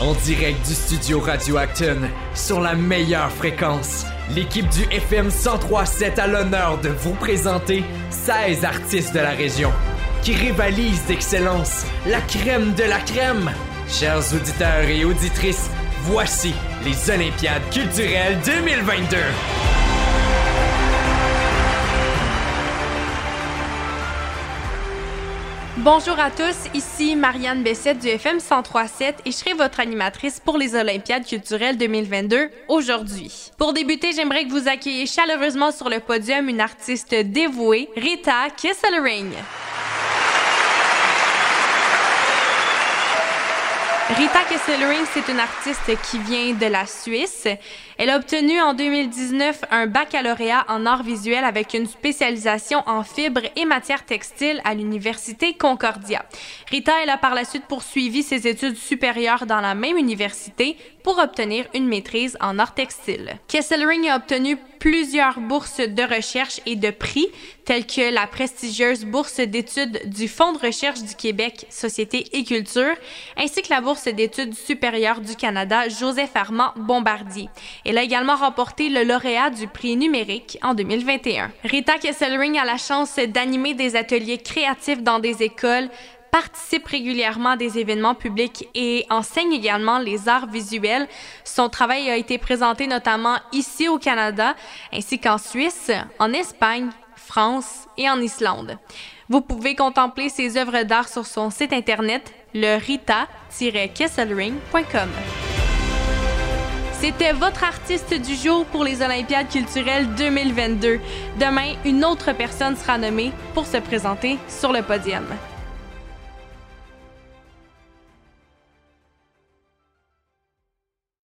En direct du studio Radio Acton, sur la meilleure fréquence, l'équipe du FM 1037 a l'honneur de vous présenter 16 artistes de la région qui rivalisent d'excellence, la crème de la crème. Chers auditeurs et auditrices, voici les Olympiades culturelles 2022. Bonjour à tous, ici Marianne Bessette du FM 1037 et je serai votre animatrice pour les Olympiades culturelles 2022 aujourd'hui. Pour débuter, j'aimerais que vous accueilliez chaleureusement sur le podium une artiste dévouée, Rita Kesselring. Rita Kesselring, c'est une artiste qui vient de la Suisse. Elle a obtenu en 2019 un baccalauréat en arts visuels avec une spécialisation en fibres et matières textiles à l'université Concordia. Rita, elle a par la suite poursuivi ses études supérieures dans la même université pour obtenir une maîtrise en arts textiles. Kesselring a obtenu plusieurs bourses de recherche et de prix, telles que la prestigieuse bourse d'études du Fonds de recherche du Québec, Société et Culture, ainsi que la bourse d'études supérieures du Canada, Joseph Armand Bombardier. Elle a également remporté le lauréat du prix numérique en 2021. Rita Kesselring a la chance d'animer des ateliers créatifs dans des écoles, participe régulièrement à des événements publics et enseigne également les arts visuels. Son travail a été présenté notamment ici au Canada, ainsi qu'en Suisse, en Espagne, France et en Islande. Vous pouvez contempler ses œuvres d'art sur son site internet le rita-kesselring.com. C'était votre artiste du jour pour les Olympiades culturelles 2022. Demain, une autre personne sera nommée pour se présenter sur le podium.